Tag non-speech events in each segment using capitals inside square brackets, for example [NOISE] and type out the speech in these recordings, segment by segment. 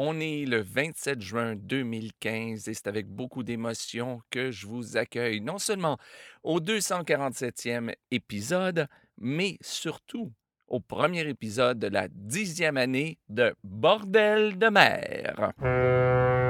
On est le 27 juin 2015 et c'est avec beaucoup d'émotion que je vous accueille, non seulement au 247e épisode, mais surtout au premier épisode de la dixième année de Bordel de mer.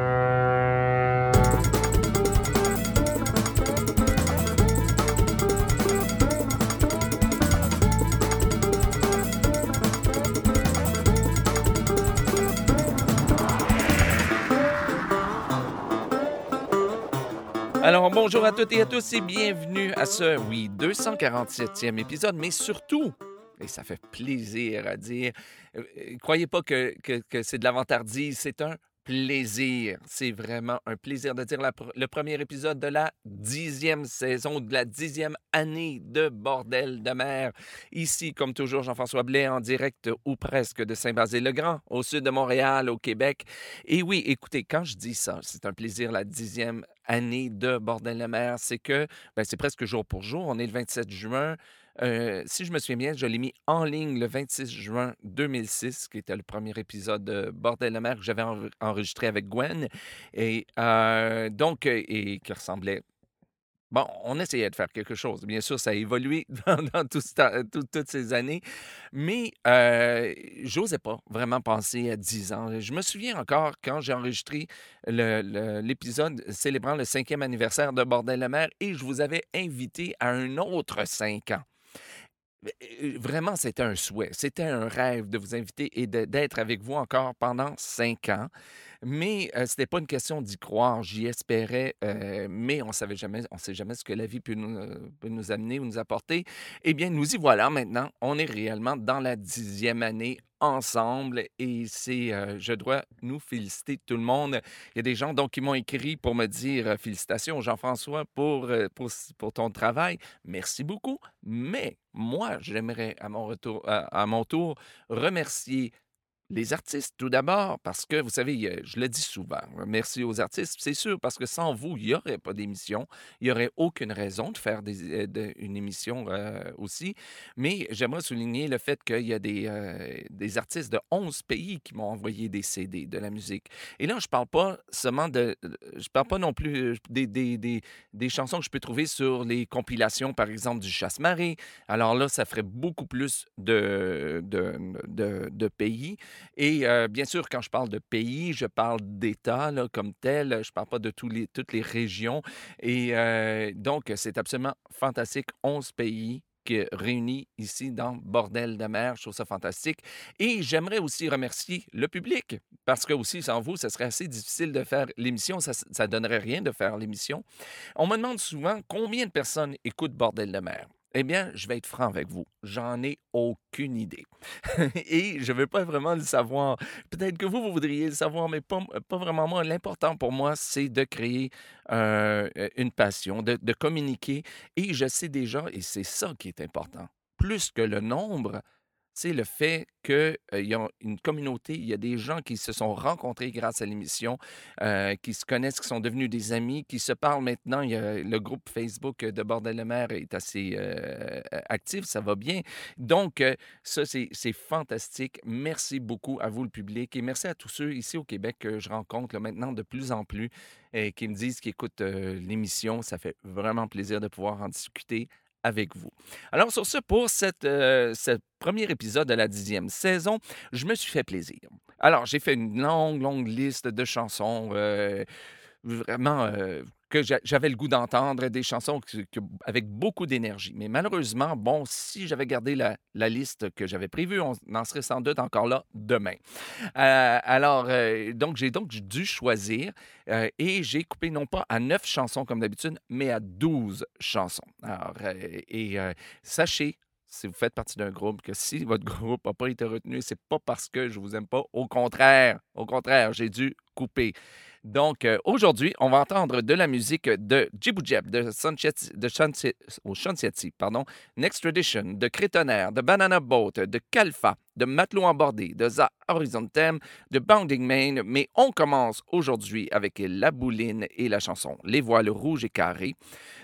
Alors, bonjour à toutes et à tous et bienvenue à ce, oui, 247e épisode, mais surtout, et ça fait plaisir à dire, euh, croyez pas que, que, que c'est de l'avantardise, c'est un plaisir. C'est vraiment un plaisir de dire le premier épisode de la dixième saison, de la dixième année de Bordel de mer. Ici, comme toujours, Jean-François Blais en direct ou presque de Saint-Basile-le-Grand, au sud de Montréal, au Québec. Et oui, écoutez, quand je dis ça, c'est un plaisir, la dixième année de Bordel de mer, c'est que ben, c'est presque jour pour jour. On est le 27 juin. Euh, si je me souviens bien, je l'ai mis en ligne le 26 juin 2006, qui était le premier épisode de Bordel de mer que j'avais enre- enregistré avec Gwen. Et euh, donc, euh, et qui ressemblait. Bon, on essayait de faire quelque chose. Bien sûr, ça a évolué [LAUGHS] dans, toutes ces années, mais euh, j'osais pas vraiment penser à 10 ans. Je me souviens encore quand j'ai enregistré l'épisode célébrant le cinquième anniversaire de Bordel de mer et je vous avais invité à un autre cinq ans. Mais, euh, Vraiment, c'était un souhait, c'était un rêve de vous inviter et d'être avec vous encore pendant cinq ans. Mais euh, c'était pas une question d'y croire, j'y espérais, mais on savait jamais, on sait jamais ce que la vie peut nous, amener ou nous apporter. Eh bien, nous y voilà maintenant. On est réellement dans la dixième année ensemble et c'est, je dois nous féliciter tout le monde. Il y a des gens donc qui m'ont écrit pour me dire félicitations Jean-François pour, ton travail. Merci beaucoup. Mais moi, j'aimerais à mon retour, à mon tour remercier les artistes, tout d'abord, parce que, vous savez, euh, je le dis souvent, euh, merci aux artistes, c'est sûr, parce que sans vous, il n'y aurait pas d'émission, il n'y aurait aucune raison de faire euh, une émission euh, aussi. Mais j'aimerais souligner le fait qu'il y a des, artistes de 11 pays qui m'ont envoyé des CD, de la musique. Et là, je parle pas seulement de... Je parle pas non plus des, des, des, des chansons que je peux trouver sur les compilations, par exemple, du Chasse-Marée. Alors là, ça ferait beaucoup plus de, de, de pays. Et bien sûr, quand je parle de pays, je parle d'États là, comme tel. Je parle pas de toutes les régions. Et donc, c'est absolument fantastique. 11 pays réunis ici dans Bordel de mer. Je trouve ça fantastique. Et j'aimerais aussi remercier le public parce que aussi, sans vous, ce serait assez difficile de faire l'émission. Ça ne donnerait rien de faire l'émission. On me demande souvent combien de personnes écoutent Bordel de mer? Eh bien, je vais être franc avec vous. J'en ai aucune idée. [LAUGHS] Et je ne veux pas vraiment le savoir. Peut-être que vous, vous voudriez le savoir, mais pas, pas vraiment moi. L'important pour moi, c'est de créer euh, euh, une passion, de, de communiquer. Et je sais déjà, et c'est ça qui est important, plus que le nombre, c'est le fait qu'il y a une communauté, il y a des gens qui se sont rencontrés grâce à l'émission, qui se connaissent, qui sont devenus des amis, qui se parlent maintenant. Il y a le groupe Facebook de Bordel de mer est assez actif, ça va bien. Donc, ça, c'est fantastique. Merci beaucoup à vous, le public, et merci à tous ceux ici au Québec que je rencontre là, maintenant de plus en plus et qui me disent qu'ils écoutent l'émission. Ça fait vraiment plaisir de pouvoir en discuter avec vous. Alors, sur ce, pour cette, euh, ce premier épisode de la dixième saison, je me suis fait plaisir. Alors, j'ai fait une longue, longue liste de chansons euh, vraiment euh, que j'a- j'avais le goût d'entendre, des chansons avec beaucoup d'énergie. Mais malheureusement, bon, si j'avais gardé la, liste que j'avais prévue, on en serait sans doute encore là demain. Euh, alors, euh, donc, j'ai donc dû choisir euh, et j'ai coupé non pas à neuf chansons comme d'habitude, mais à 12 chansons. Alors, et sachez, si vous faites partie d'un groupe, que si votre [LAUGHS] groupe n'a pas été retenu, c'est pas parce que je vous aime pas. Au contraire, au contraire, j'ai dû couper. Donc, euh, aujourd'hui, on va entendre de la musique de Jibou Jeb, de, Sanchetti- de pardon, Next Tradition, de Crétonnerre, de Banana Boat, de Calfa, de Matelot Embordé, de The Horizon Theme, de Bounding Main. Mais on commence aujourd'hui avec La Bouline et la chanson Les voiles rouges et carrés.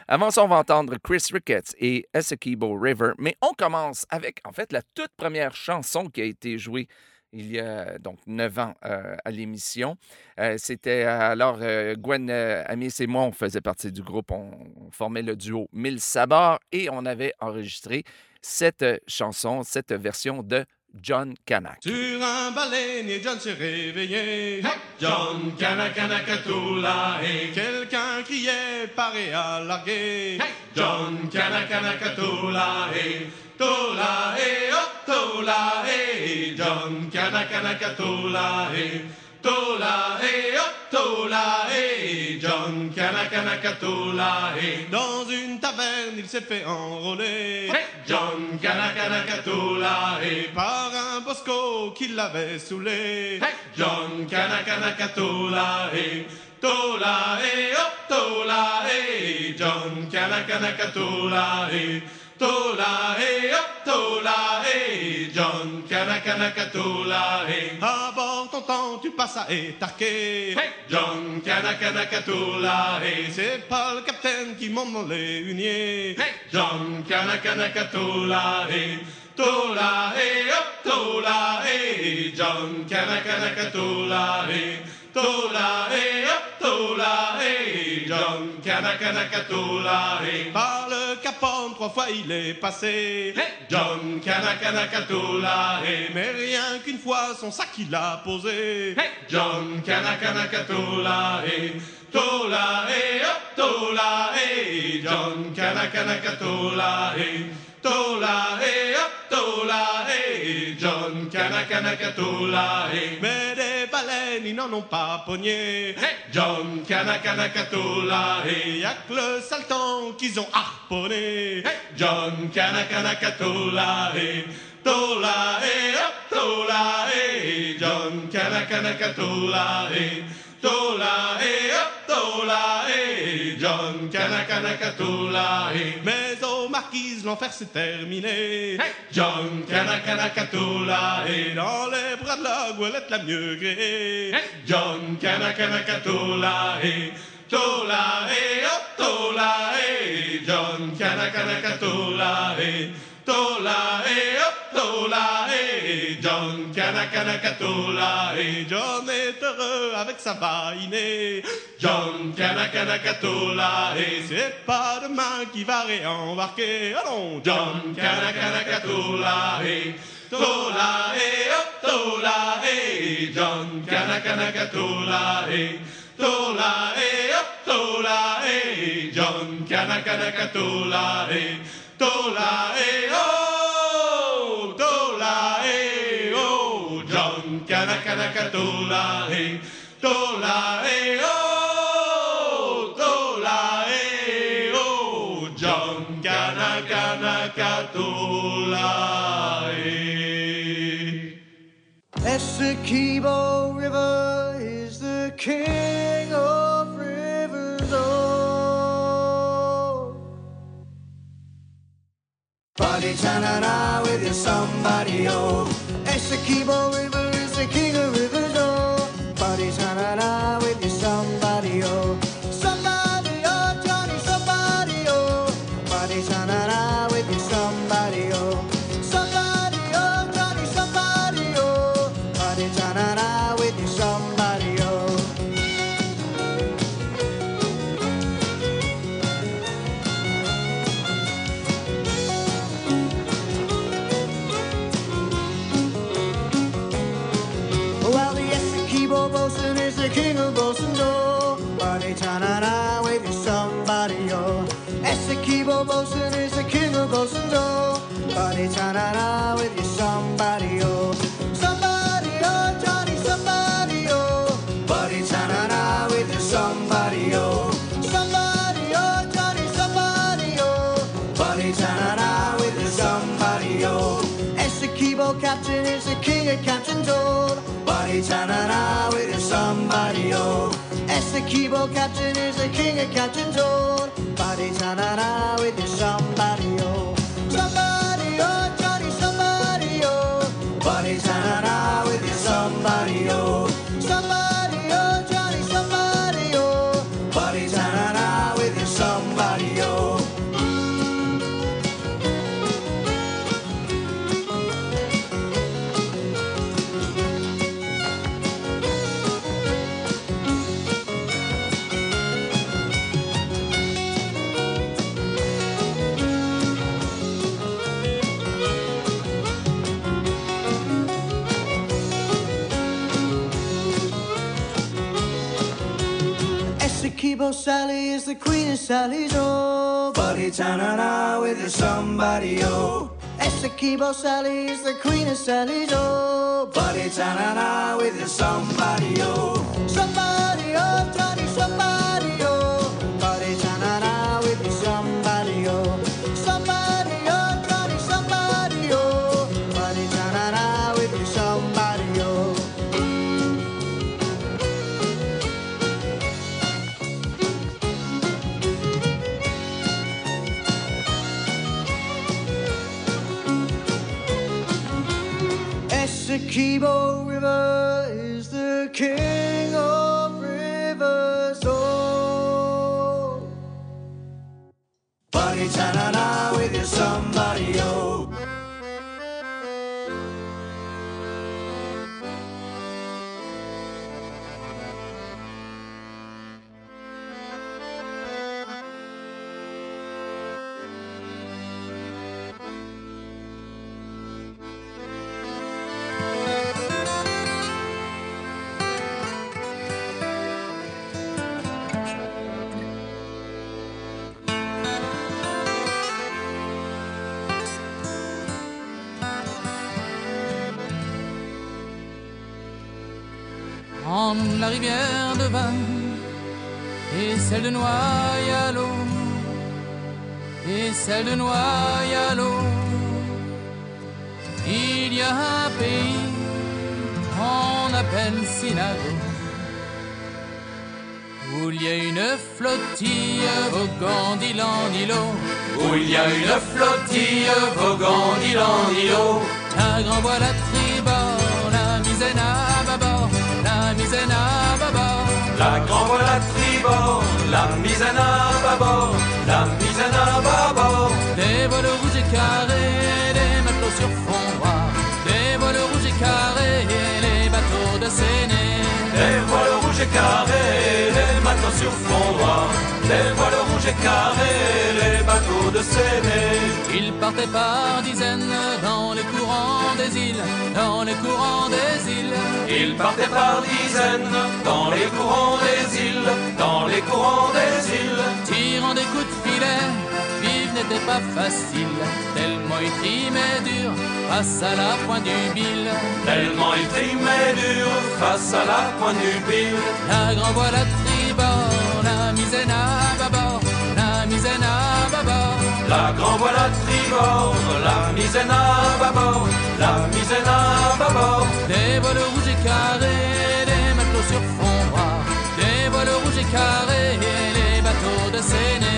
Avant ça, on va entendre Chris Ricketts et Essequibo River. Mais on commence avec, en fait, la toute première chanson qui a été jouée il y a donc neuf ans euh, à l'émission. Euh, C'était alors euh, Gwen Amis et moi, on faisait partie du groupe, on, on formait le duo Mille Sabords et on avait enregistré cette chanson, cette version de John Canac. Sur un baleinier, John s'est réveillé. Hey! John Canacanacatoula. Et quelqu'un criait, paré à larguer. Hey! John Canacanacatoula. Et Tola, et oh, Tola, et John Canacanacatoula. Et Tola, et oh, Et John Canacanacatoula. Et dans une taverne, il s'est fait enrôler. Hey! John Canacanacatoula. Et par un bosco qui l'avait saoulé. Hey! John Canacanacatoula. Et Tola, et oh, Tola, et John Canacanacatoula. Et Tola, et oh, Tola, et John Canacanacatoula. Et à bord, tonton, tu passes à étarquer. Hey! John Canacanacatoula. Et c'est pas le capitaine qui monte les huniers. Hey! John Canacanacatoula. Et Tola, et oh, Tola, John Canacanacatoula. Et Tola, et oh, Tola, et John Canacanacatoula. Et par le capon, trois fois il est passé. Hey! John Canacanacatoula. Et mais rien qu'une fois, son sac il a posé. Hey! John Canacanacatoula. Et Tola, et oh, Tola, et John. Et Tola, et Tola, et Mais des baleines, ils n'en ont pas pogné. Hey! John Canacanacatoula. Et y'a que le saltan qu'ils ont harponné. Hey! John Canacanacatoula. Et Tola, et oh, Tola, et John Canacanacatoula. Tola, et oh, Tola, et John Canacanacatoula. Et mais aux marquises, l'enfer s'est terminé. Hey! John Canacanacatoula. Et dans les bras de la goélette la mieux gréée. Hey! John Canacanacatoula. Et Tola, et oh, Tola, et John Canacanacatoula. Et Tola, et oh, Tola, et John Canacanacatoula. Et John est heureux avec sa vainée. John Canacanacatoula. Et c'est pas demain qu'il va réembarquer. Allons, John Canacanacatoula. Et Tola, et oh, Tola, et John Canacanacatoula. Et Tola, et oh, Tola, et John Canacanacatoula. Et Tola, et oh, Tola, et oh, John Canacanacatoula. Et Tola, et oh, Tola, et oh, John Canacanacatoula. Et Essequibo River is the king Buddy Tanana with your somebody. Oh, Essequibo River Buddy Tanana with your somebody, oh. Somebody, oh, Johnny, somebody, oh. Buddy Tanana with your somebody, oh. Somebody, oh, Johnny, somebody, oh. Buddy Tanana with your somebody, oh. Essequibo captain is the king of captains, oh. Buddy Tanana with your somebody, oh. Essequibo captain is the king of captains, oh. Buddy Tanana with your somebody, oh. Somebody, oh, Johnny, somebody, oh. Buddy Tanana with your somebody, oh. Sally is the queen of Sally's, oh. Buddy Tanana with your somebody, oh. Essequibo Sally is the queen of Sally's, oh. Buddy Tanana with your somebody, oh. Essequibo River la rivière de Bain et celle de Noyalo et celle de Noyalo. Il y a un pays qu'on appelle Sinago où il y a une flottille voguant d'île en îlot. Où il y a une flottille voguant d'île en îlot. La grand voile à tribord, la misaine à bâbord, misaine à bâbord. La grand voile à tribord, la misaine à bâbord, la misaine à bâbord. Des voiles rouges et carrés, des matelots sur fond noir. Des voiles rouges et carrés, les bateaux de Séné. Les voiles rouges et carrés, les matelots sur fond noir. Les voiles rouges et carrés, les bateaux de Séné. Ils partaient par dizaines dans les courants des îles, dans les courants des îles. Ils partaient par dizaines dans les courants des îles, dans les courants des îles. Tirant des coups de filet, vivre n'était pas facile, tellement ils trimaient dur face à la pointe du bille. Tellement ils trimaient dur face à la pointe du pile. La grand voile à tribord, misaine à bâbord, la misaine à bâbord. La grand voile à tribord, la misaine à bâbord, la misaine à bâbord. Des voiles rouges et carrés, des matelots sur fond noir. Des voiles rouges et carrés, les bateaux de Séné.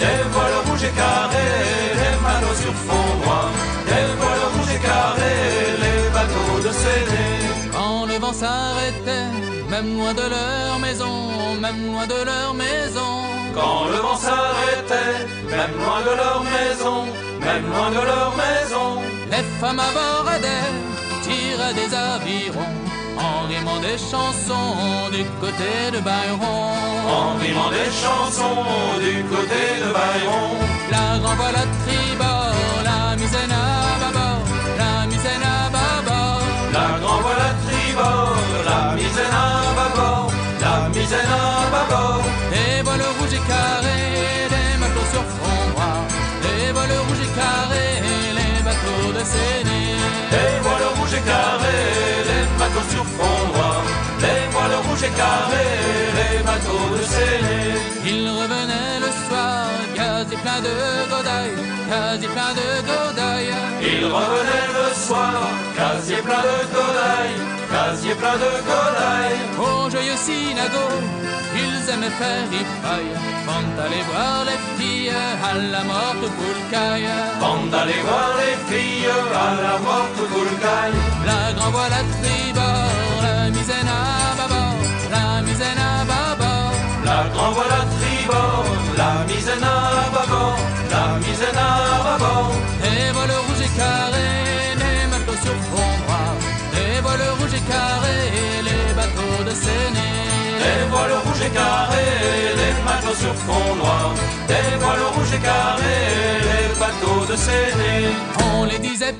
Des voiles rouges et carrés, les matelots sur fond noir. Des voiles rouges et carrés, les bateaux de Séné. Quand le vent s'arrêtait, même loin de leur maison, même loin de leur maison. Quand le vent s'arrêtait, même loin de leur maison, même loin de leur maison. Les femmes abordaient, tiraient des avirons, en rimant des chansons du côté de Byron. En rimant des chansons du côté de Bayron. La grand voile à tribord, la misaine à bâbord, la misaine à bâbord. La grand voile à tribord, la misaine à la misaine à bâbord. Des voiles rouges et carrés, des matelots sur fond noir. Des voiles rouges et carrés, les bateaux de Séné. Les voiles rouges et carrés, les bateaux sur fond noir. Les voiles rouges et carrés, les bateaux de Séné. Il revenait le soir, quasi plein de godailles, quasi plein de godailles. Il revenait le soir, casier plein de godailles, casier plein de. Au joyeux synago, ils aimaient faire ripaille, avant d'aller voir les filles à la morte poulcaille. Bande d'aller voir les filles à la morte bourgaille. La grand voile à tribord, la misaine à bâbord, la misaine à bâbord. La grand voile à tribord, la misaine à bâbord, la misaine à bâbord. Rouges les matelots sur fond noir. Des voiles rouges et carrés, les bateaux de Séné. On les disait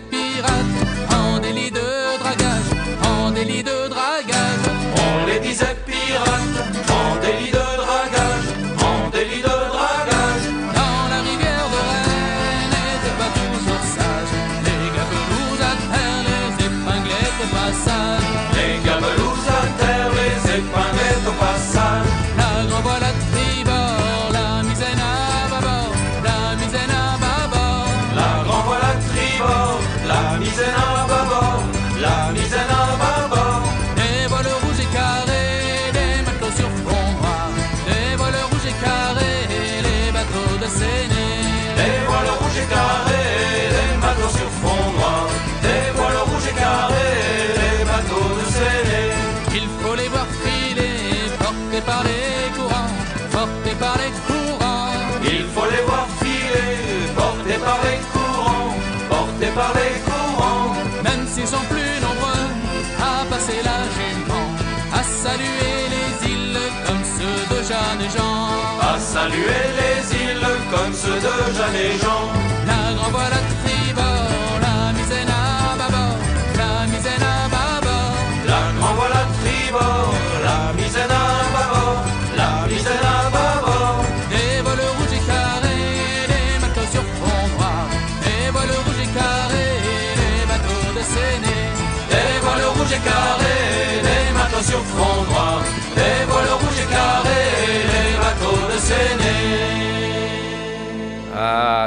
À saluer les îles comme ceux de Jeanne et Jean. La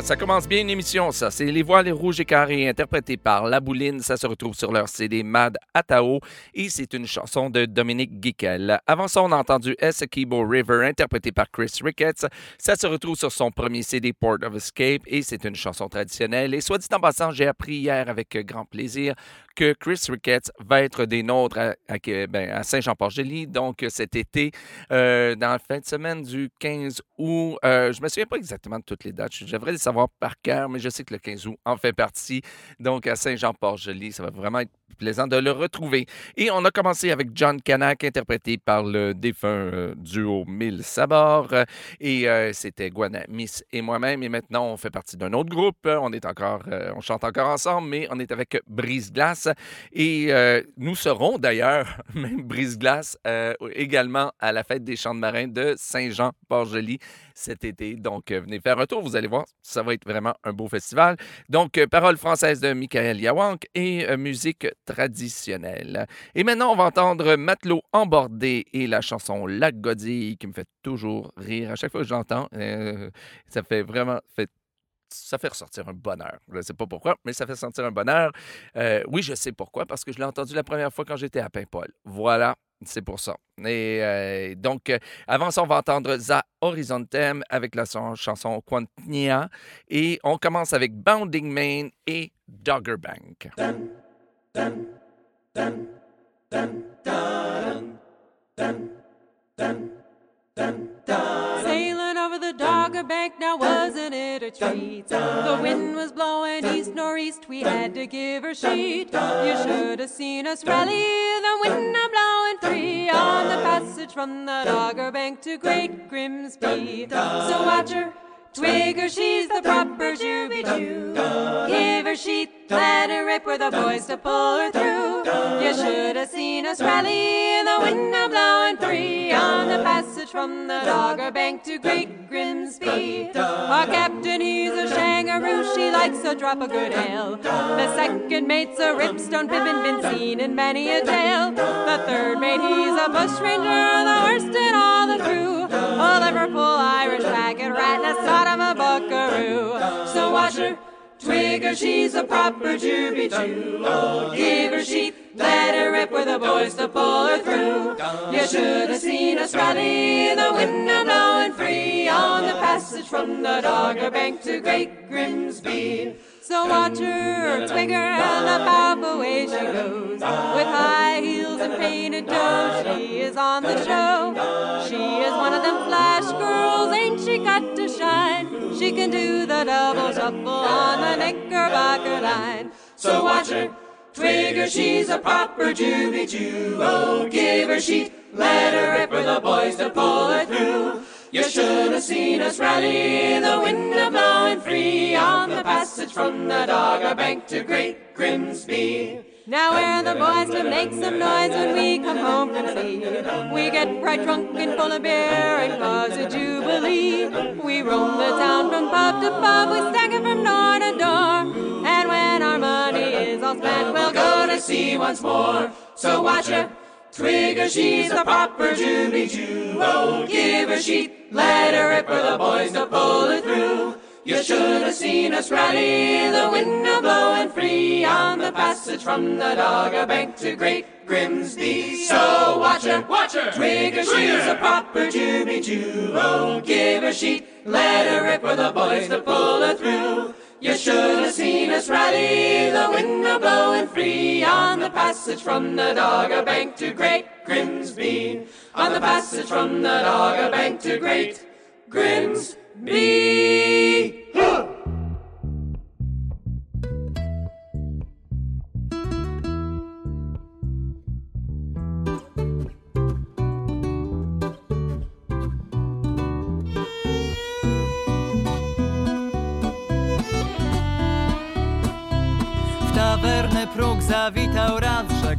ça commence bien une émission, ça. C'est Les Voiles Rouges et Carrés, interprétées par La Bouline. Ça se retrouve sur leur CD Mad Atao et c'est une chanson de Dominique Guiquel. Avant ça, on a entendu Essequibo River, interprété par Chris Ricketts. Ça se retrouve sur son premier CD Port of Escape et c'est une chanson traditionnelle. Et soit dit en passant, j'ai appris hier avec grand plaisir que Chris Ricketts va être des nôtres à, ben, Saint-Jean-Port-Joli, donc cet été, euh, dans la fin de semaine du 15 août. Euh, je me souviens pas exactement de toutes les dates. Je devrais les savoir par cœur, mais je sais que le 15 août en fait partie. Donc à Saint-Jean-Port-Joli, ça va vraiment être plaisant de le retrouver. Et on a commencé avec John Canac, interprété par le défunt euh, duo Mille Sabords. Et euh, c'était Gwen Miss et moi-même. Et maintenant, on fait partie d'un autre groupe. On est encore, euh, on chante encore ensemble, mais on est avec Brise Glace. Et euh, nous serons d'ailleurs, [LAUGHS] même Brise Glace, euh, également à la fête des Champs de Marins de Saint-Jean-Port-Joli cet été. Donc, euh, venez faire un tour. Vous allez voir, ça va être vraiment un beau festival. Donc, paroles françaises de Michael Yawank et musique traditionnelle. Et maintenant, on va entendre Matelot embordé et la chanson La Godille qui me fait toujours rire. À chaque fois que j'entends, euh, ça fait vraiment ça fait ressortir un bonheur. Je ne sais pas pourquoi, mais ça fait sentir un bonheur. Euh, oui, je sais pourquoi, parce que je l'ai entendu la première fois quand j'étais à Paimpol. Voilà, c'est pour ça. Et euh, donc, euh, avant ça, on va entendre Za Horizontem avec la son- chanson Quantnia. Et on commence avec Bounding Main et Dogger Bank. Sailing over Bank, now wasn't it a treat? The wind was blowing east northeast, we had to give her sheet. You should have seen us rally, the wind a blowing free on the passage from the Dogger Bank to Great Grimsby. So watch her. Twig her, she's the proper Juby Jew. Give her sheet, let her rip with the boys to pull her through. You should have seen us rally, in the wind a blowing free on the passage from the Dogger Bank to Great Grimsby. Our captain, he's a shangaroo, she likes a drop of good ale. The second mate's a ripstone pippin, been seen in many a tale. The third mate, he's a bushranger, the worst in all the crew. Liverpool Irish packet rat, and a sort of a buckaroo. So watch her. Twig her, she's a proper Juby Jew. Oh, give her sheet, let her rip with the boys to pull her through. You should have seen us rally, the wind a blowing free on the passage from the Dogger Bank to Great Grimsby. So watch her, twig her, and the powerful way she goes. With high heels and painted toes, she is on the show. She is one of them flash She can do the double shuffle on the Knickerbocker line. So watch her, twig her, she's a proper Juby Jew. Oh, give her sheet, let her rip for the boys to pull her through. You should have seen us rally, the wind a blowing free on the passage from the Dogger Bank to Great Grimsby. Now we're the boys to make some noise when we come home from sea. We get right drunk and full of beer and cause a jubilee. We roam the town from pub to pub, we stagger from door to door. And when our money is all spent, we'll go to sea once more. So watch her. Twig her, she's a proper Juby Jew. Oh, give her sheet, let her rip for the boys to pull her through. You should have seen us rally, the wind a blowing free on the passage from the Dogger Bank to Great Grimsby. So watch her, watch her, twig her, she's a proper Juby Jew. Oh, give her sheet, let her rip for the boys to pull her through. You should have seen us rally, the wind a blowing free on the passage from the Dogger Bank to Great Grimsby. On the passage from the Dogger Bank to Great Grimsby.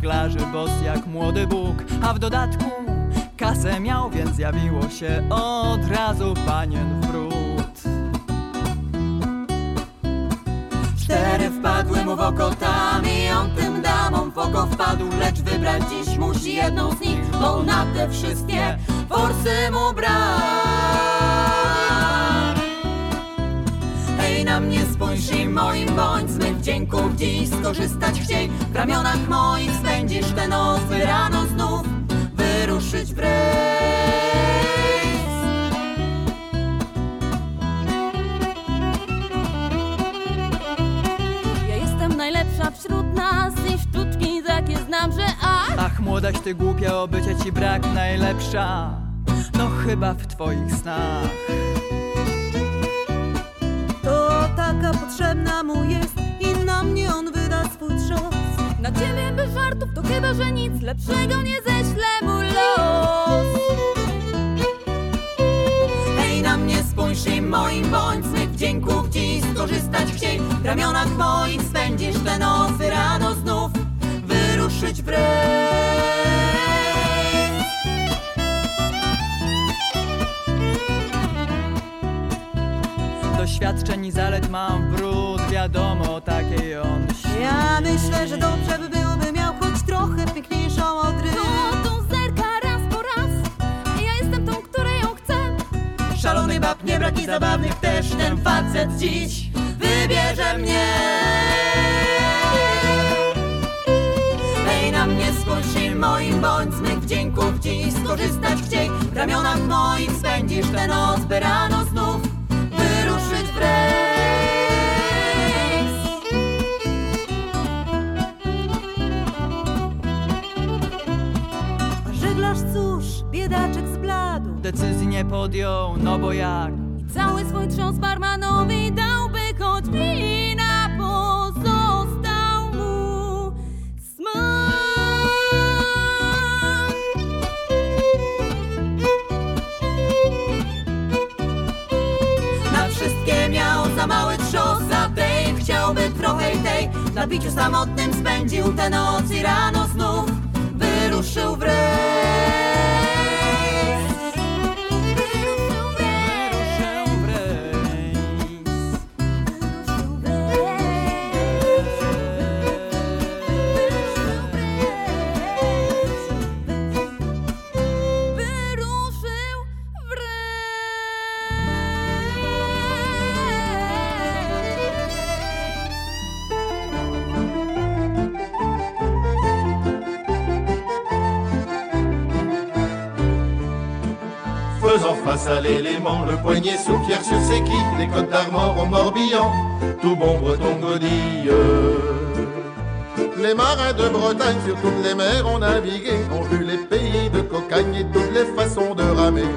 Żeglarzy bos jak młody Bóg, a w dodatku kasę miał, więc jawiło się od razu panien wrót. Cztery wpadły mu w oko tam i on tym damom w oko wpadł, lecz wybrać dziś musi jedną z nich, bo na te wszystkie forsy mu brak. Na mnie spójrz i moim bądź z mych dziś skorzystać chciej. W ramionach moich spędzisz tę noc, by rano znów wyruszyć w rejs. Ja jestem najlepsza wśród nas i sztuczki takie znam, że ach Ach, młodaś ty głupia, o bycie ci brak najlepsza. No chyba w twoich snach. Potrzebna mu jest i na mnie on wyda swój trzost. Na ciebie bez żartów to chyba, że nic lepszego nie ześle mu los Hej, na mnie spójrz i moim bądź z mych dzięków dziś skorzystać chciej. W ramionach moich spędzisz tę noc, by rano znów wyruszyć w Doświadczeń i zalet mam brud, wiadomo, takiej on Ja myślę, że dobrze by było, by miał choć trochę piękniejszą od ry. To tą zerka raz po raz Ja jestem tą, której ją chcę Szalony bab, nie brak i zabawnych też ten facet dziś wybierze mnie. Hej, na mnie spójrz i moim bądź z mych wdzięków dziś skorzystać chciej. W ramionach moich spędzisz tę noc, by rano Decyzji nie podjął, no bo jak? Cały swój trząs barmanowi dałby choć wina pozostał mu smak. Na wszystkie miał za mały trzos, za tej chciałby trochę i tej. Na biciu samotnym spędził tę noc i rano znów wyruszył w rejs. Face à l'élément, le poignet sous pierre sur ses quilles, les côtes d'Armor au Morbihan, tout bon breton godille. Les marins de Bretagne sur toutes les mers ont navigué, ont vu les pays de cocagne et toutes les façons de ramer.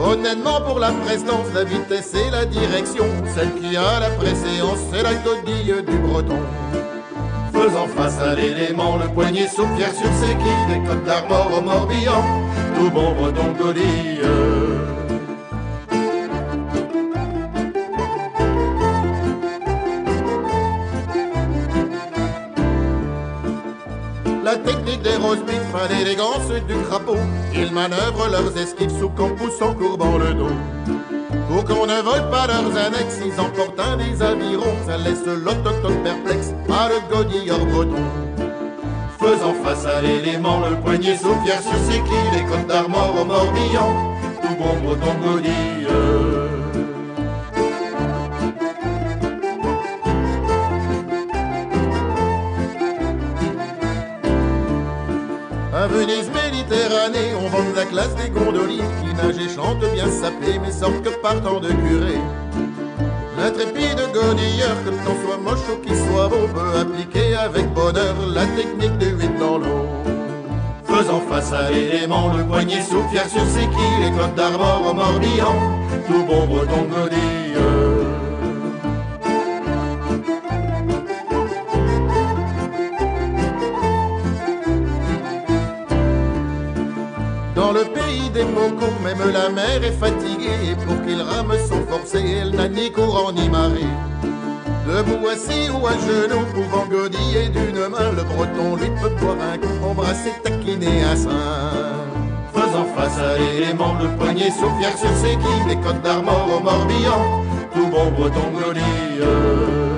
Honnêtement pour la prestance, la vitesse et la direction, celle qui a la préséance, c'est la godille du breton. Faisant face à l'élément, le poignet sous pierre sur ses quilles, des côtes d'Armor au Morbihan, tout bon breton godille. La technique des rosebifs à l'élégance du crapaud, ils manœuvrent leurs esquives sous campus en courbant le dos. Pour qu'on ne vole pas leurs annexes, ils emportent un des avirons, ça laisse l'autochtone perplexe, à le godilleur breton. Faisant face à l'élément, le poignet sous pierre sur ses quilles, les côtes d'Armor au Morbihan, tout bon breton godille. À Venise, Méditerranée, on vend la classe des gondoliers qui nagent et chantent bien sapés, mais sortent que partant de curé. L'intrépide godilleur, que le temps soit moche ou qu'il soit beau, peut appliquer avec bonheur la technique du huit dans l'eau. Faisant face à l'élément, le poignet sous pierre sur ses quilles, les côtes d'Armor au Morbihan, tout bon breton godille. Même la mer est fatiguée. Pour qu'il rame sans forcer, elle n'a ni courant ni marée. Debout, assis ou à genoux, pouvant godiller d'une main, le breton lui peut boire un coup, embrasser, taquiner un sein. Faisant face à l'élément, le poignet souffle sur ses quilles, des côtes d'Armor au Morbihan, tout bon breton godille.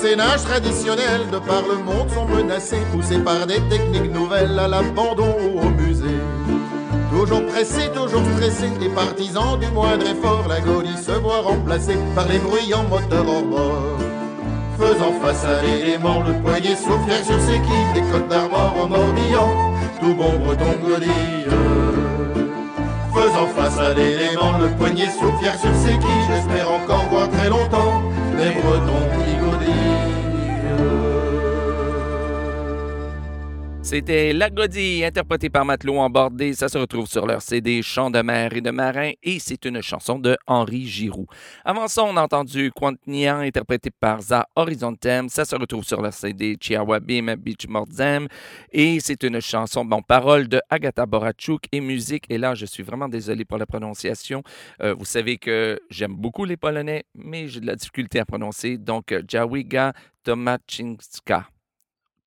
Ces nages traditionnelles de par le monde sont menacées, poussées par des techniques nouvelles à l'abandon ou au musée. Toujours pressés, toujours stressés, les partisans du moindre effort, la gaudie se voit remplacée par les bruyants moteurs hors bord. Faisant face à l'élément, le poignet souffle sur ses quilles, des côtes d'Armor au Morbihan, tout bon breton godille. Faisant face à l'élément, le poignet souffle sur ses quilles, j'espère encore voir très longtemps des bretons C'était La Godille, interprétée par Matelot Embordé. Ça se retrouve sur leur CD Chants de mer et de marin et c'est une chanson de Henri Giroux. Avant ça, on a entendu Quantnian, interprété par Za Horizontem. Ça se retrouve sur leur CD Chiawabim Beach Mordzem et c'est une chanson, bon, parole de Agatha Borachuk et musique. Et là, je suis vraiment désolé pour la prononciation. Euh, vous savez que j'aime beaucoup les Polonais, mais j'ai de la difficulté à prononcer. Donc, Jawiga Tomachinska.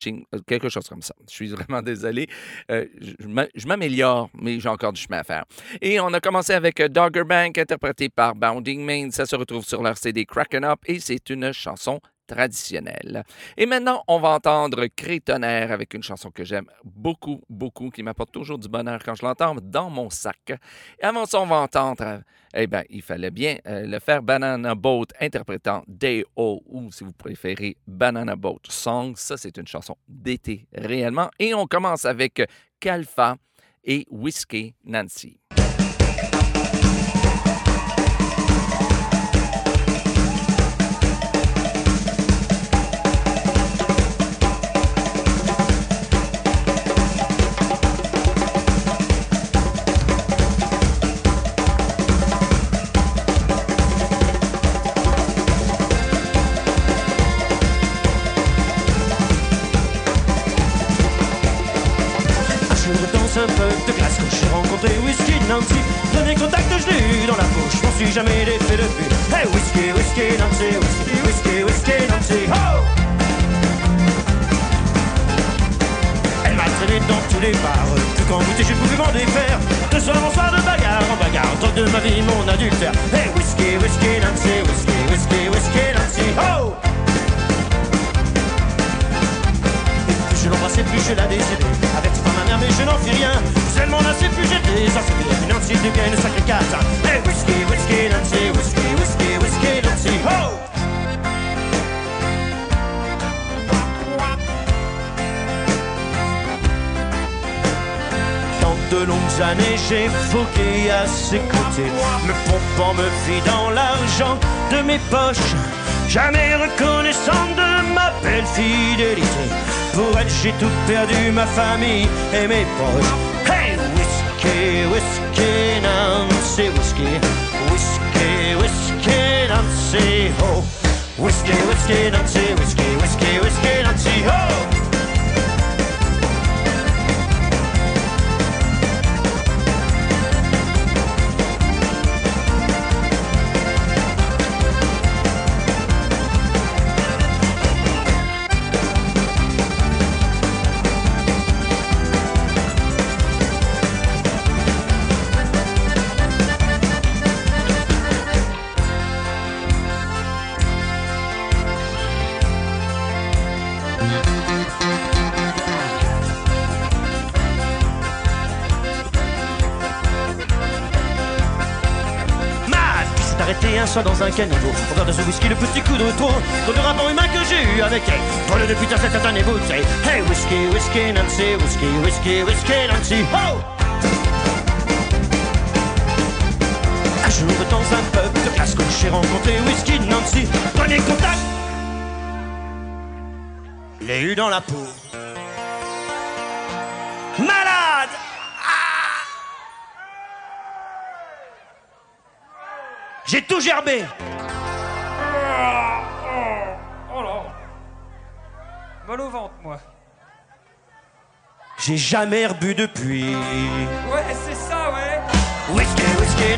Euh, quelque chose comme ça. Je suis vraiment désolé. Euh, je m'a- je m'améliore, mais j'ai encore du chemin à faire. Et on a commencé avec euh, Dogger Bank, interprété par Bounding Main. Ça se retrouve sur leur CD Kraken Up et c'est une chanson traditionnelle. Et maintenant, on va entendre Crétonnerre avec une chanson que j'aime beaucoup, beaucoup, qui m'apporte toujours du bonheur quand je l'entends dans mon sac. Et avant ça, on va entendre, eh bien, il fallait bien euh, le faire Banana Boat interprétant Day O ou, si vous préférez, Banana Boat Song. Ça, c'est une chanson d'été réellement. Et on commence avec Kalfa et Whiskey Nancy. Suis jamais défait depuis Hey Whisky, Whisky Nancy, Whisky, Whisky, Whisky Nancy Oh Elle m'a traîné dans tous les bars, que quand goûter j'ai pouvais m'en défaire. De soir en soir de bagarre en bagarre, tant de ma vie mon adultère. Hey Whisky, Whisky Nancy, Whisky, Whisky, Whisky Nancy Oh Plus je l'embrassais, plus je la ma mère, mais je n'en fis rien. Plus elle m'en a plus j'étais sorti de devient une sacrée carte. Hey, whisky, whisky, Nancy, whisky, whisky, whisky, Nancy, ho! Dans de longues années, j'ai vogué à ses côtés, me pompant, me vidant l'argent de mes poches. Jamais reconnaissant de ma belle fidélité. Pour elle, j'ai tout perdu, ma famille et mes proches. Hey, whisky, whisky, Nancy, whisky, whisky, whisky, Nancy, ho. Whisky, whisky, Nancy, whisky, whisky, whisky, Nancy, ho. Soir dans un caniveau Au verre de ce whisky, le petit coup de trop Trop de rapport humain que j'ai eu avec elle. Drôle de putain, c'est un bouteille Hey, whisky, whisky, Nancy, whisky, whisky, whisky, Nancy, ho! Un jour dans un pub de que j'ai rencontré Whisky Nancy Premier contact. L'ai eu dans la peau J'ai tout gerbé Oh là Mal au ventre, moi. j'ai jamais rebu depuis. Ouais, c'est ça, ouais. Whiskey, whiskey,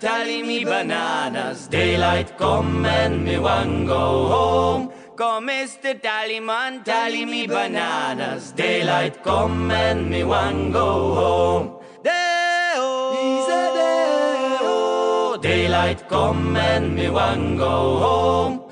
Tally me bananas. Daylight come and me one go home. Come Mr. Tallyman, tally me bananas. Daylight come and me one go home. Deo, Deo, oh, daylight come and me one go home.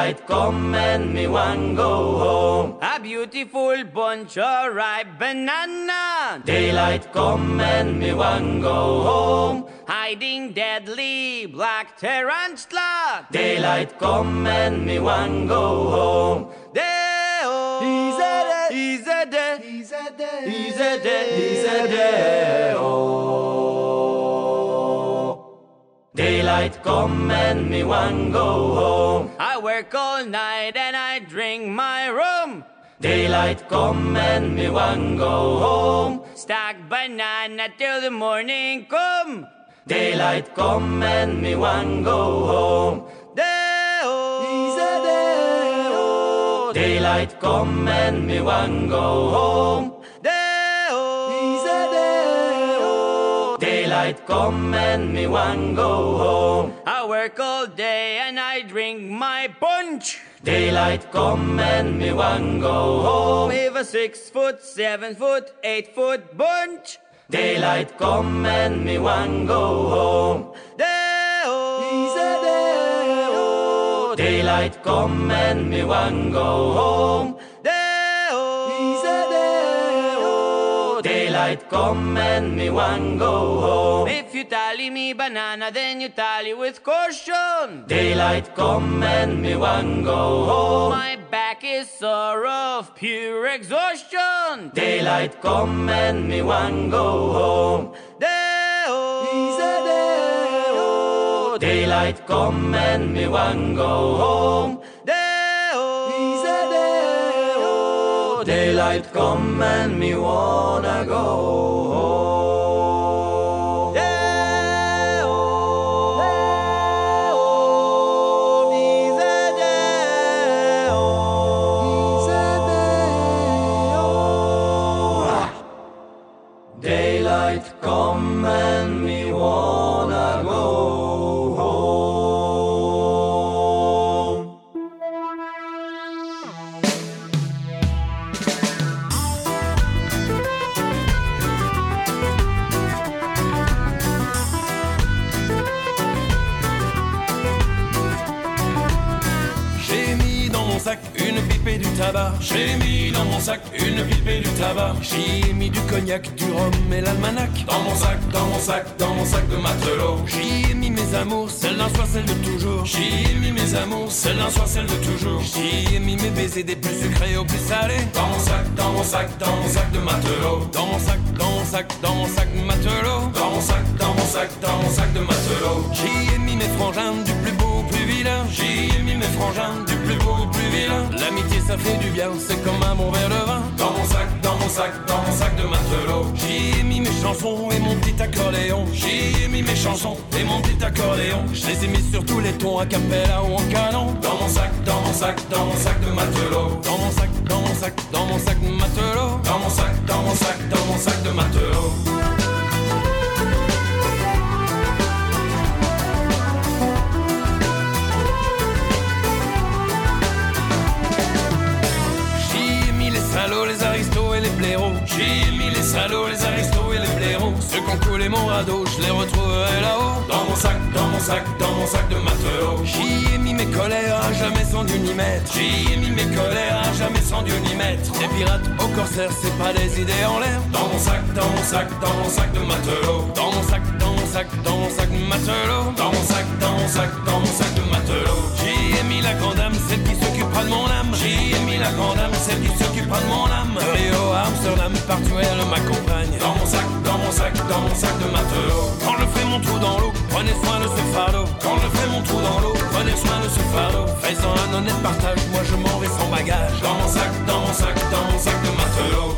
Daylight come and me one go home. A beautiful bunch of ripe banana. Daylight come and me one go home. Hiding deadly black tarantula. Daylight come and me one go home. Deo, oh, He's a de, he's a de, he's a de, he's a de, he's a de. Oh. Daylight come and me one go home. I work all night and I drink my rum. Daylight come and me one go home. Stack banana till the morning come. Daylight come and me one go home. Deo, He's a Deo. Daylight come and me one go home. Daylight come and me one go home. I work all day and I drink my punch. Daylight come and me one go home. With a six foot, seven foot, eight foot bunch. Daylight come and me one go home. Deo, He's a Deo. Daylight come and me one go home. Daylight come and me one go home. If you tally me banana, then you tally with caution. Daylight come and me one go home. My back is sore of pure exhaustion. Daylight come and me one go home. Deo, He's a Deo. Daylight come and me one go home. Daylight come and me wanna go une pipe et du tabac. J'ai mis dans mon sac une pipe et du tabac. J'y ai mis du cognac, du rhum et l'almanach. Dans mon sac, dans mon sac, dans mon sac de matelot. J'y ai mis mes amours, celle d'un soir, celle de toujours. J'y ai mis mes amours, celle d'un soir, celle de toujours. J'y ai mis mes baisers des plus sucrés aux plus salés. Dans mon sac, dans mon sac, dans mon sac de matelot. Dans mon sac, dans mon sac, dans mon sac de matelot. Dans mon sac, dans mon sac, dans mon sac de matelot. J'y ai mis mes frangins du plus beau au plus vilain. J'y mes frangins du plus beau au plus vilain. L'amitié ça fait du bien, c'est comme un bon verre de vin. Dans mon sac, dans mon sac, dans mon sac de matelot. J'y ai mis mes chansons et mon petit accordéon. J'y ai mis mes chansons et mon petit accordéon. Je les ai mis sur tous les tons, à cappella ou en canon. Dans mon sac, dans mon sac, dans mon sac de matelot. Dans mon sac, dans mon sac, dans mon sac de matelot. Dans mon sac, dans mon sac, dans mon sac de matelot. Les aristos et les blaireaux. J'y ai mis les salauds, les aristos et les blaireaux. Ceux qui ont coulé mon radeau, je les retrouverai là-haut. Dans mon sac, dans mon sac, dans mon sac de matelot. J'y ai mis mes colères, à jamais sans Dieu ni maître. J'y ai mis mes colères, à jamais sans Dieu ni. Les pirates au corsaire, c'est pas des idées en l'air. Dans mon sac, dans mon sac, dans mon sac de matelot. Dans mon sac, dans mon sac, dans mon sac de matelot. Dans mon sac, dans mon sac, dans mon sac de matelot. J'y ai mis la grande âme, celle qui s'occupera de mon âme. J'y ai mis la grande âme, celle qui s'occupera de mon âme. Léo Amsterdam, partout elle m'accompagne. Dans mon sac, dans mon sac, dans mon sac de matelot. Quand je fais mon trou dans l'eau, prenez soin de ce fardeau. Quand je fais mon trou dans l'eau, prenez soin de ce fardeau. Faisant un honnête partage, moi je m'en vais sans bagage. Dans mon sac, dans mon sac, dans mon sac de matelot.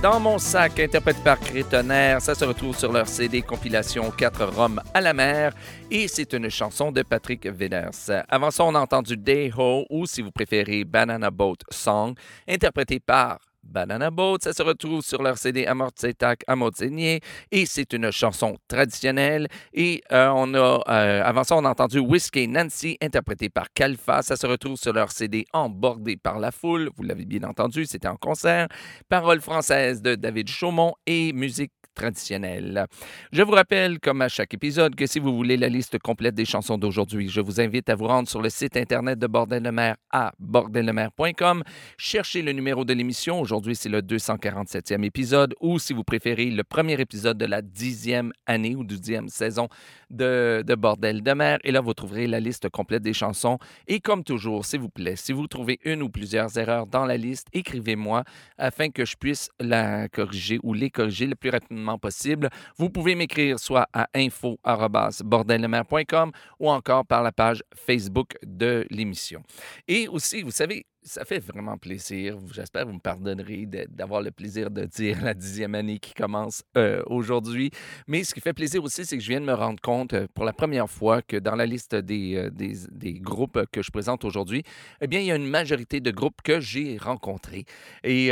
Dans mon sac, interprété par Crétonnerre. Ça se retrouve sur leur CD compilation 4 Roms à la mer. Et c'est une chanson de Patrick Véners. Avant ça, on a entendu Day Ho, ou si vous préférez Banana Boat Song, interprété par Banana Boat. Ça se retrouve sur leur CD Amortsetak Amotsigné. Et c'est une chanson traditionnelle. Et euh, on a, euh, avant ça, on a entendu Whiskey Nancy, interprété par Kalfa. Ça se retrouve sur leur CD Embordé par la foule. Vous l'avez bien entendu, c'était en concert. Paroles françaises de David Chaumont et musique traditionnelle. Je vous rappelle, comme à chaque épisode, que si vous voulez la liste complète des chansons d'aujourd'hui, je vous invite à vous rendre sur le site internet de Bordel de mer à bordellemer.com. Cherchez le numéro de l'émission. Aujourd'hui, c'est le 247e épisode ou, si vous préférez, le premier épisode de la dixième année ou dixième saison de, de Bordel de mer. Et là, vous trouverez la liste complète des chansons. Et comme toujours, s'il vous plaît, si vous trouvez une ou plusieurs erreurs dans la liste, écrivez-moi afin que je puisse la corriger ou les corriger le plus rapidement possible. Vous pouvez m'écrire soit à info.bordellemer.com ou encore par la page Facebook de l'émission. Et aussi, vous savez, ça fait vraiment plaisir. J'espère que vous me pardonnerez d'avoir le plaisir de dire [LAUGHS] la dixième année qui commence euh, aujourd'hui. Mais ce qui fait plaisir aussi, c'est que je viens de me rendre compte euh, pour la première fois que dans la liste des, euh, des, des groupes que je présente aujourd'hui, eh bien, il y a une majorité de groupes que j'ai rencontrés et,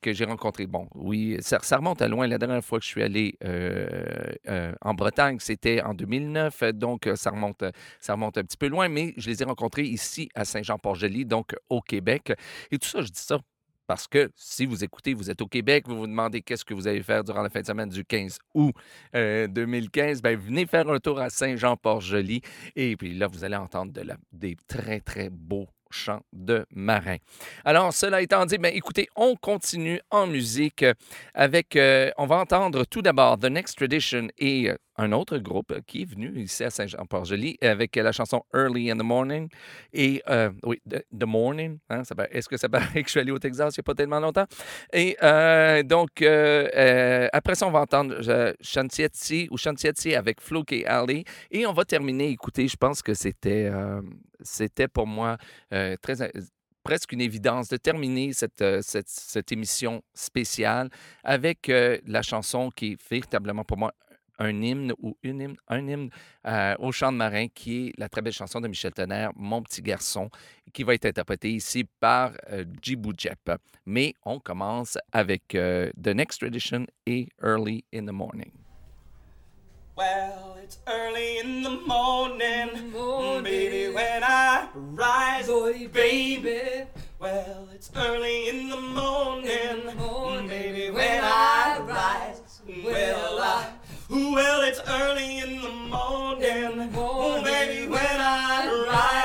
que j'ai rencontrés. Bon, oui, ça, remonte à loin. La dernière fois que je suis allé en Bretagne, c'était en 2009, donc ça remonte, ça remonte un petit peu loin, mais je les ai rencontrés ici à Saint-Jean-Port-Joli, donc au Québec. Et tout ça, je dis ça parce que si vous écoutez, vous êtes au Québec, vous vous demandez qu'est-ce que vous allez faire durant la fin de semaine du 15 août euh, 2015, ben venez faire un tour à Saint-Jean-Port-Joli et puis là, vous allez entendre de des très, très beaux chants de marins. Alors, cela étant dit, ben, écoutez, on continue en musique avec, euh, on va entendre tout d'abord The Next Tradition et euh, un autre groupe qui est venu ici à Saint-Jean-Port-Joli avec la chanson Early in the Morning. Et, euh, oui, The, The Morning, hein, est-ce que ça [LAUGHS] paraît que je suis allé au Texas il n'y a pas tellement longtemps? Et euh, donc, euh, euh, après ça, on va entendre euh, Chantietzi ou Chantietzi avec Fluke et Ali. Et on va terminer, écoutez, je pense que c'était euh, c'était pour moi euh, très presque une évidence de terminer cette, euh, cette, émission spéciale avec euh, la chanson qui est véritablement pour moi un hymne ou une hymne, un hymne euh, au chant de marin qui est la très belle chanson de Michel Tonnerre, Mon petit garçon, qui va être interprétée ici par euh, Djibou Jep. Mais on commence avec euh, The Next Tradition et Early in the Morning. Well, it's early in the morning, baby, when I rise, baby. Well, it's early in the morning, baby, when I rise. Well, I, well, it's early in the morning, oh, baby, when I rise.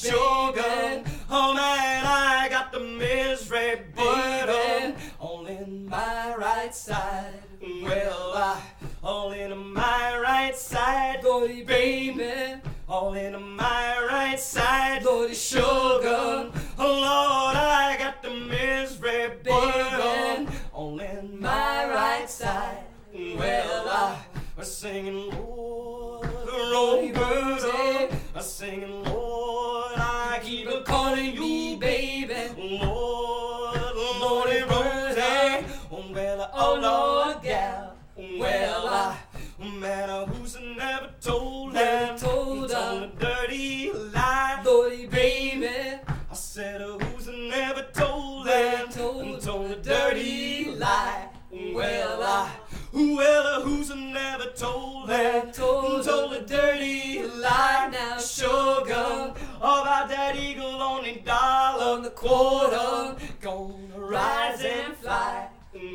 Sugar, oh man, I got the misery burden all in my right side. Well, I all in my right side, baby. All in my right side, sugar. Oh Lord, I got the misery burden all in my right side well, I'm singing, Lord, the old birds are singing, Lord, I keep a calling you, baby, Lord, Lordy Rosie, well, oh Lord, gal, well, I, matter who's never told never told a dirty lie, Lordy, baby, I said oh, who's never told and told, told a dirty lie, well, I told her, told, told a dirty lie. Now, sugar, about that eagle on the dollar, on the quarter, gonna rise and fly.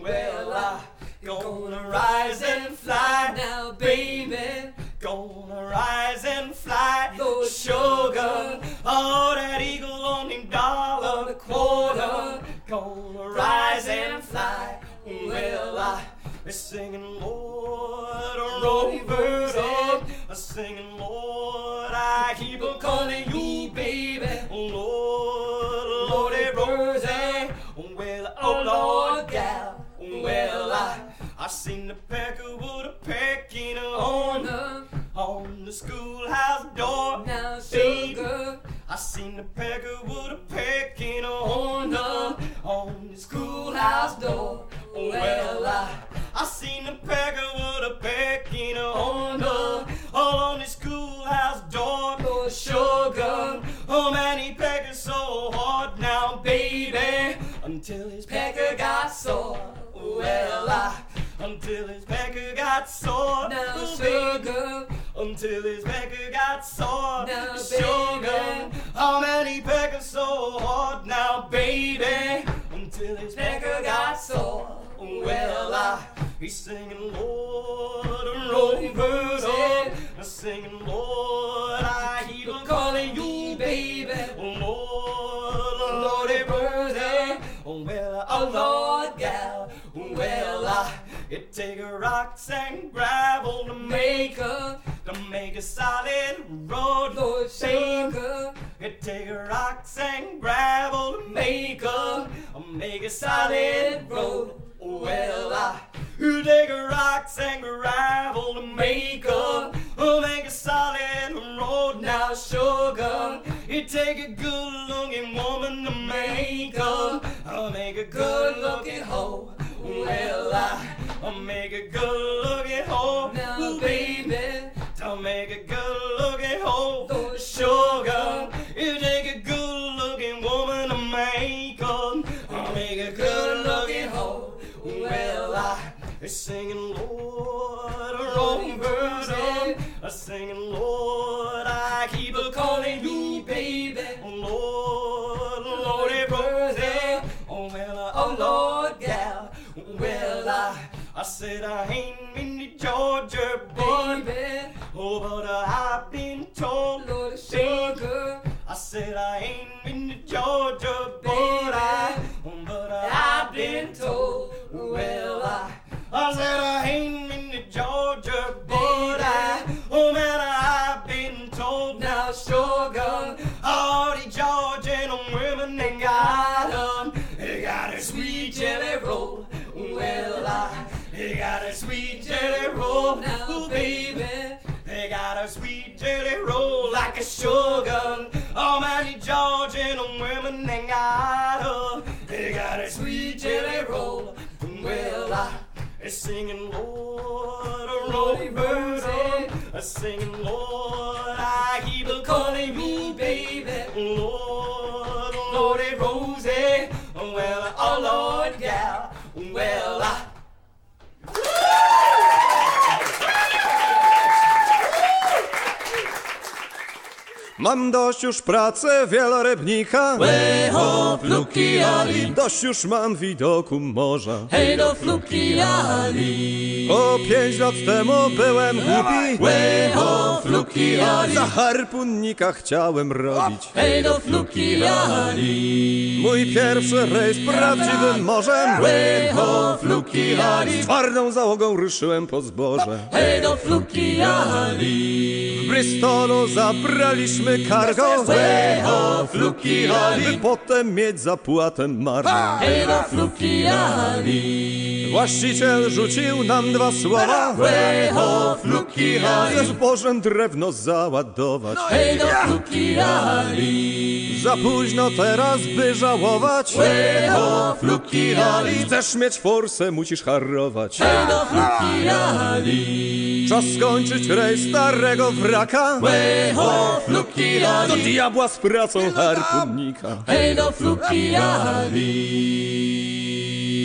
Well, I gonna rise and fly now, baby. Gonna rise and fly, Lord sugar. Oh, that eagle on the dollar, the quarter, gonna rise and fly. Well, I they're singing, Lord, rovers up. Singing, Lord, I keep on calling you, baby. Lord, Lordy, Rosie. Well, oh, Lord, gal. Well, I, I seen the pecker with a pecking on, the, on the schoolhouse door. Now, sugar. I seen the pecker with a pecking on, the, on the schoolhouse door. Well, I. I seen a pecker with a peck on the all on his schoolhouse door for a. Oh man, he pecker so hard now, baby, until his pecker got sore. Well, I until his pecker got sore. Now, oh, sugar. Until his pecker got sore. Now, sugar. How oh, many peckers so hard now, baby? Until his pecker got sore. Well, I. He's singing, Lord, a rolling bird on. I'm singing, Lord, I keep on calling you, baby. Oh, Lord, Lord, a bird Oh, well, oh, Lord, gal. Oh, well, I, it take rocks and gravel to make a, to make a solid road, Lord, shaker. It take rocks and gravel to make a, make a solid road. Oh, well, I who dig rocks and gravel to make up, who make a solid road now, sugar. It take a good looking woman to make up, I'll make a good looking hoe. Well, I'll make a good looking hoe. Now They're singing, Lord, I'm burden. I'm singing, Lord, I keep a calling me, baby. Oh, Lord, Lord, it burden. Oh, well, I, oh, Lord, gal. Well, I, I said I ain't been to Georgia, boy. Baby. Oh, but uh, I've been told, Lord, sugar. I said I ain't been to Georgia, boy. but I, but I've been told, well, I. I said I ain't been to Georgia, but I, oh man, I've been told now, Shogun, all the Georgian women they got 'em, they got a sweet jelly roll. Mam dość już pracy wielorybnika Łeho, fluki ali Dość już mam widoku morza. Hej do fluki ali O pięć lat temu byłem głupi. Łeho, fluki ali Za harpunnika chciałem robić. Hej do fluki ali Mój pierwszy rejs prawdziwym morzem. Łeho, fluki ali Z twardą załogą ruszyłem po zboże. Hej do fluki ali Bristolu zabraliśmy cargo Weho, fluki ali Potem mieć zapłatę marną Hejwa, fluki ali Właściciel rzucił nam dwa słowa. Weho, fluki ali Ze zbożem drewno załadować. No Hejwa, fluki ali Za późno teraz by żałować. Weho, fluki ali Chcesz mieć forsę, musisz harrować Hejwa, fluki ali Czas skończyć rejs starego wraka. Way ho, flukija Do diabła z pracą harpunnika Hej do flukija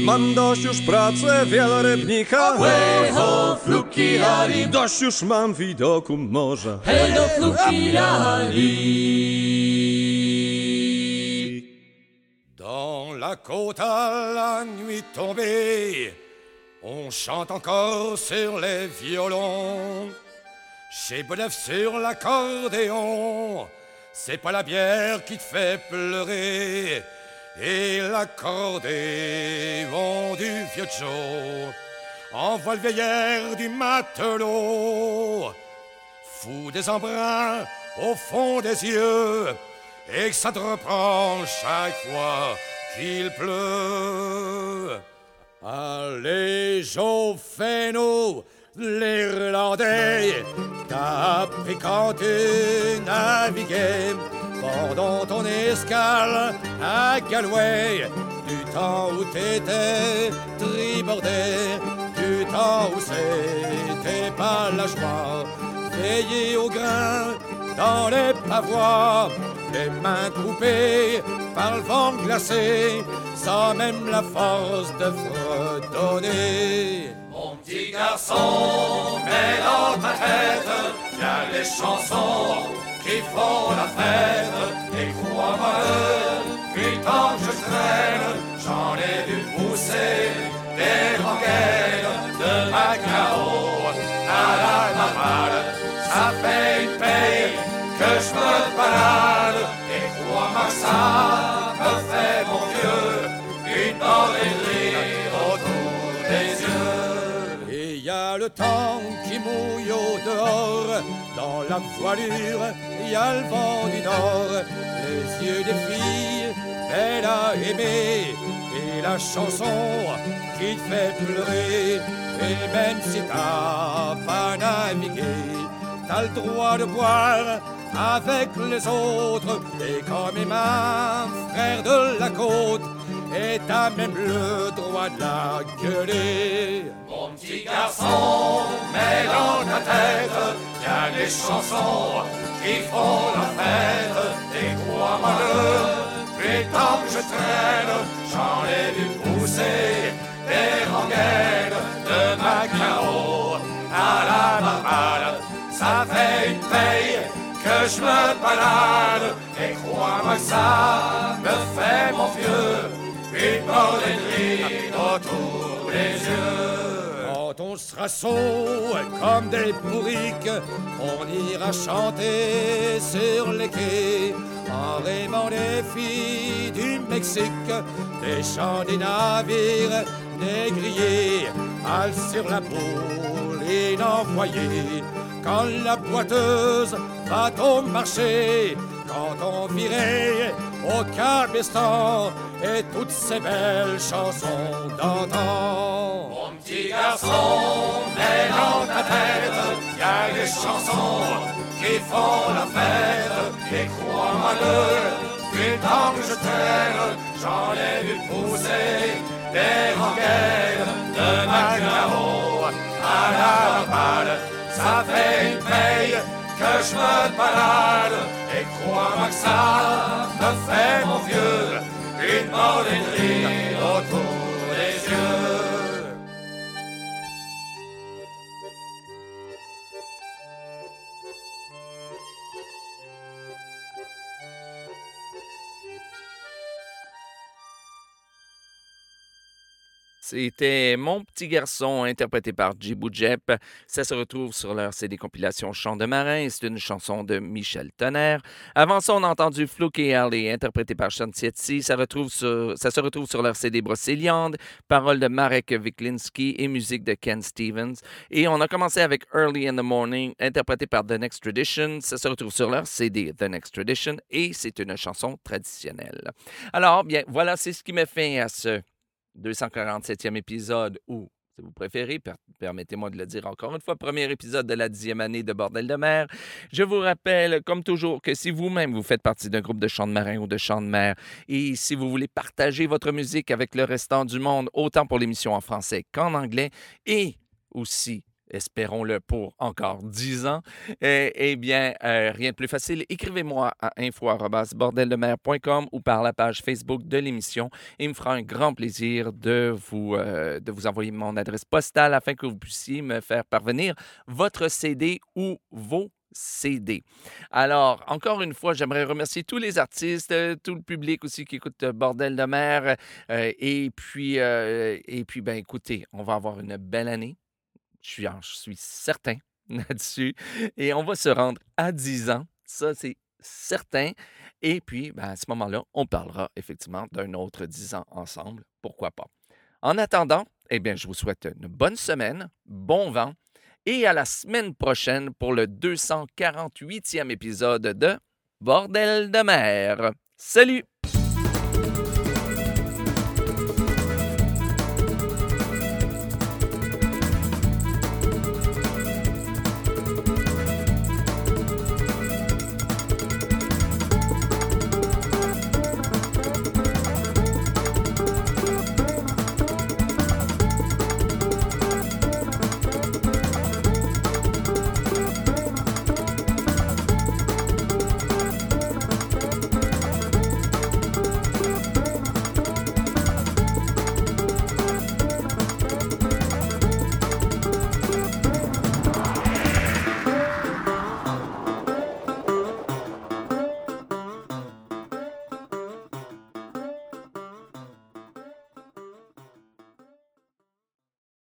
Mam dość już pracy, wielorybnika. Way ho, flukija Dość już mam widoku morza. Hej do flukija Dans la côte à la nuit tombée on chante encore sur les violons. Chez Bonneuf sur l'accordéon, c'est pas la bière qui te fait pleurer, et l'accordéon du vieux Joe envoie le vieillard du matelot, fou des embruns au fond des yeux, et que ça te reprend chaque fois qu'il pleut. Allez, fais-nous l'Irlandais, t'as appris quand tu naviguais pendant ton escale à Galway, du temps où t'étais tribordé, du temps où c'était pas la joie, veiller au grain dans les pavois, les mains coupées par le vent glacé, sans même la force de fredonner. Mon petit garçon, mets dans ta tête, y a les chansons qui font la fête. Et crois-moi, depuis tant que je traîne, j'en ai vu pousser des rengaines de Macao à la Navale. Ça fait dans la voilure, y a le vent du nord, les yeux des filles, belles à aimer, et la chanson qui te fait pleurer, et même si t'as pas navigué, t'as le droit de boire avec les autres, et comme mains, frère de la côte, et t'as même le droit de la gueuler. Mon petit garçon, mets dans ta tête, y a des chansons qui font la fête. Et crois-moi le, plus tant que je traîne, j'en ai vu pousser des rengaines de Macao à la Barbade. Ça fait une paye que je me balade, et crois-moi ça me fait mon vieux une bordellerie autour des yeux. On sera saut comme des bourriques, on ira chanter sur les quais en rêvant des filles du Mexique, des chants des navires négriers, hal sur la boule et envoyés. Quand la boiteuse va au marché, quand on virait au cabestan et toutes ces belles chansons d'antan. Mon petit garçon, mets dans ta tête, y a des chansons qui font la fête. Et crois-moi-le, plus tant que je traîne, j'en ai vu pousser des rengaines de Macao à la Barbade. Ça fait une paye que je me balade, et crois-moi que ça me fait, mon vieux, une bordellerie autour C'était Mon petit garçon, interprété par Djibou Jep. Ça se retrouve sur leur CD compilation Chant de marin. C'est une chanson de Michel Tonnerre. Avant ça, on a entendu Fluky Alley, interprété par Chantietsi. Ça, ça se retrouve sur leur CD Brocéliande, paroles de Marek Wiklinski et musique de Ken Stevens. Et on a commencé avec Early in the Morning, interprété par The Next Tradition. Ça se retrouve sur leur CD The Next Tradition et c'est une chanson traditionnelle. Alors, bien, voilà, c'est ce qui me fait à ce 247e épisode ou, si vous préférez, per- permettez-moi de le dire encore une fois, premier épisode de la dixième année de Bordel de mer. Je vous rappelle, comme toujours, que si vous-même vous faites partie d'un groupe de chants de marin ou de chants de mer et si vous voulez partager votre musique avec le restant du monde, autant pour l'émission en français qu'en anglais et aussi espérons-le pour encore 10 ans, eh, eh bien, euh, rien de plus facile. Écrivez-moi à info.bordeldemer.com ou par la page Facebook de l'émission. Il me fera un grand plaisir de vous, euh, de vous envoyer mon adresse postale afin que vous puissiez me faire parvenir votre CD ou vos CD. Alors, encore une fois, j'aimerais remercier tous les artistes, euh, tout le public aussi qui écoute Bordel de mer. Et puis, et puis, ben écoutez, on va avoir une belle année. Je suis, certain [LAUGHS] là-dessus. Et on va se rendre à 10 ans. Ça, c'est certain. Et puis, ben, à ce moment-là, on parlera effectivement d'un autre 10 ans ensemble. Pourquoi pas? En attendant, eh bien, je vous souhaite une bonne semaine, bon vent et à la semaine prochaine pour le 248e épisode de Bordel de mer. Salut!